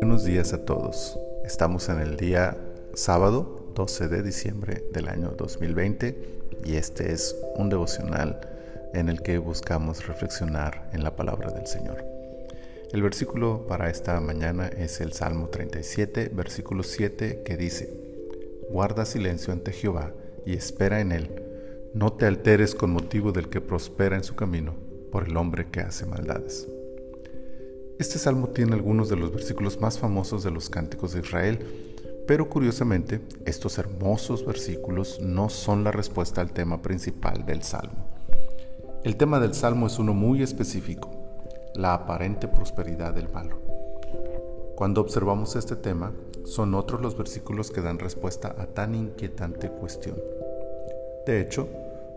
Buenos días a todos. Estamos en el día sábado 12 de diciembre del año 2020 y este es un devocional en el que buscamos reflexionar en la palabra del Señor. El versículo para esta mañana es el Salmo 37, versículo 7, que dice, Guarda silencio ante Jehová y espera en él. No te alteres con motivo del que prospera en su camino por el hombre que hace maldades. Este salmo tiene algunos de los versículos más famosos de los cánticos de Israel, pero curiosamente estos hermosos versículos no son la respuesta al tema principal del salmo. El tema del salmo es uno muy específico, la aparente prosperidad del malo. Cuando observamos este tema, son otros los versículos que dan respuesta a tan inquietante cuestión. De hecho,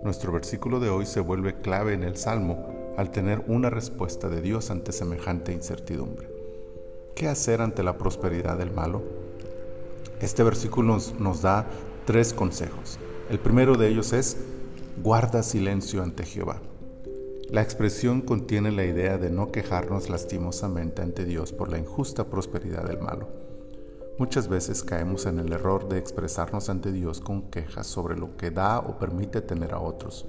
nuestro versículo de hoy se vuelve clave en el Salmo al tener una respuesta de Dios ante semejante incertidumbre. ¿Qué hacer ante la prosperidad del malo? Este versículo nos, nos da tres consejos. El primero de ellos es, guarda silencio ante Jehová. La expresión contiene la idea de no quejarnos lastimosamente ante Dios por la injusta prosperidad del malo. Muchas veces caemos en el error de expresarnos ante Dios con quejas sobre lo que da o permite tener a otros.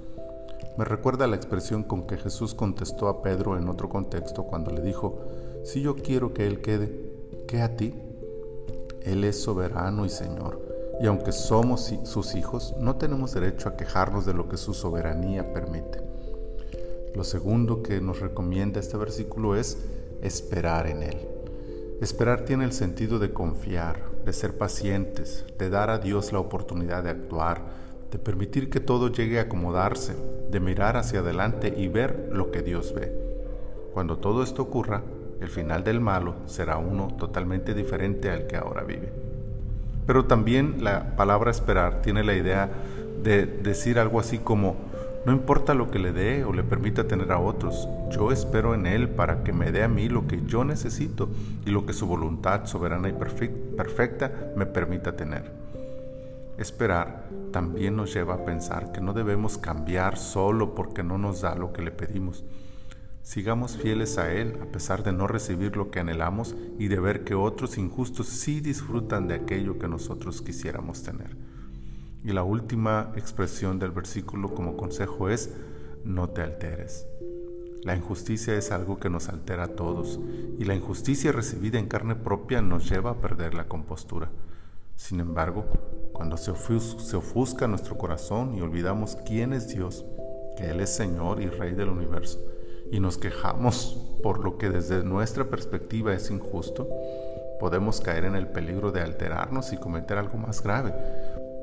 Me recuerda la expresión con que Jesús contestó a Pedro en otro contexto cuando le dijo, si yo quiero que Él quede, ¿qué a ti? Él es soberano y Señor, y aunque somos sus hijos, no tenemos derecho a quejarnos de lo que su soberanía permite. Lo segundo que nos recomienda este versículo es esperar en Él. Esperar tiene el sentido de confiar, de ser pacientes, de dar a Dios la oportunidad de actuar, de permitir que todo llegue a acomodarse, de mirar hacia adelante y ver lo que Dios ve. Cuando todo esto ocurra, el final del malo será uno totalmente diferente al que ahora vive. Pero también la palabra esperar tiene la idea de decir algo así como, no importa lo que le dé o le permita tener a otros, yo espero en Él para que me dé a mí lo que yo necesito y lo que su voluntad soberana y perfecta me permita tener. Esperar también nos lleva a pensar que no debemos cambiar solo porque no nos da lo que le pedimos. Sigamos fieles a Él a pesar de no recibir lo que anhelamos y de ver que otros injustos sí disfrutan de aquello que nosotros quisiéramos tener. Y la última expresión del versículo como consejo es, no te alteres. La injusticia es algo que nos altera a todos y la injusticia recibida en carne propia nos lleva a perder la compostura. Sin embargo, cuando se, ofusca nuestro corazón y olvidamos quién es Dios, que Él es Señor y Rey del universo, y nos quejamos por lo que desde nuestra perspectiva es injusto, podemos caer en el peligro de alterarnos y cometer algo más grave,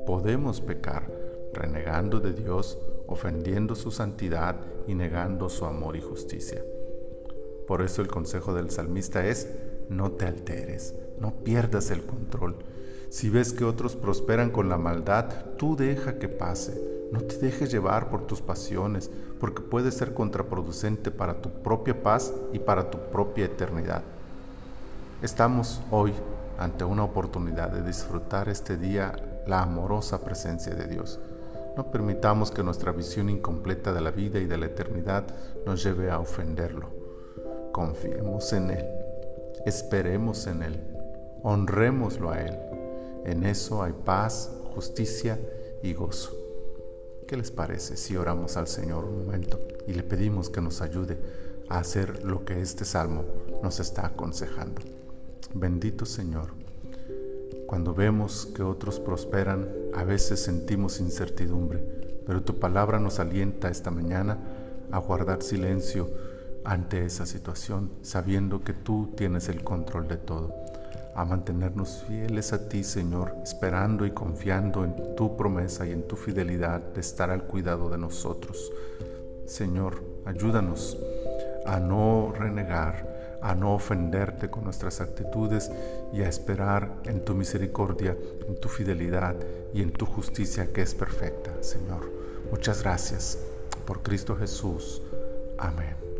podemos pecar renegando de Dios, ofendiendo su santidad y negando su amor y justicia. Por eso el consejo del salmista es, no te alteres, no pierdas el control. Si ves que otros prosperan con la maldad, tú deja que pase. No te dejes llevar por tus pasiones, porque puede ser contraproducente para tu propia paz y para tu propia eternidad. Estamos hoy ante una oportunidad de disfrutar este día la amorosa presencia de Dios. No permitamos que nuestra visión incompleta de la vida y de la eternidad nos lleve a ofenderlo. Confiemos en Él, esperemos en Él, honrémoslo a Él. En eso hay paz, justicia y gozo. ¿Qué les parece si oramos al Señor un momento y le pedimos que nos ayude a hacer lo que este salmo nos está aconsejando? Bendito Señor cuando vemos que otros prosperan, a veces sentimos incertidumbre, pero tu palabra nos alienta esta mañana a guardar silencio ante esa situación, sabiendo que tú tienes el control de todo, a mantenernos fieles a ti, Señor, esperando y confiando en tu promesa y en tu fidelidad de estar al cuidado de nosotros. Señor, ayúdanos a no renegar, a no ofenderte con nuestras actitudes y a esperar en tu misericordia, en tu fidelidad y en tu justicia que es perfecta, Señor. Muchas gracias por Cristo Jesús. Amén.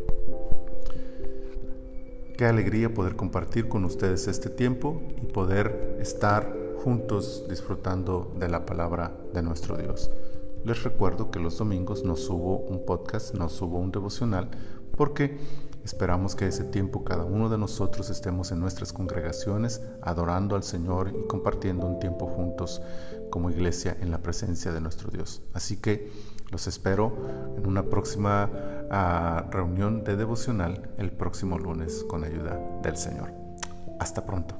Qué alegría poder compartir con ustedes este tiempo y poder estar juntos disfrutando de la palabra de nuestro Dios. Les recuerdo que los domingos no subo un podcast, no subo un devocional, porque Esperamos que ese tiempo cada uno de nosotros estemos en nuestras congregaciones adorando al Señor y compartiendo un tiempo juntos como iglesia en la presencia de nuestro Dios. Así que los espero en una próxima ah, reunión de devocional el próximo lunes con ayuda del Señor. Hasta pronto.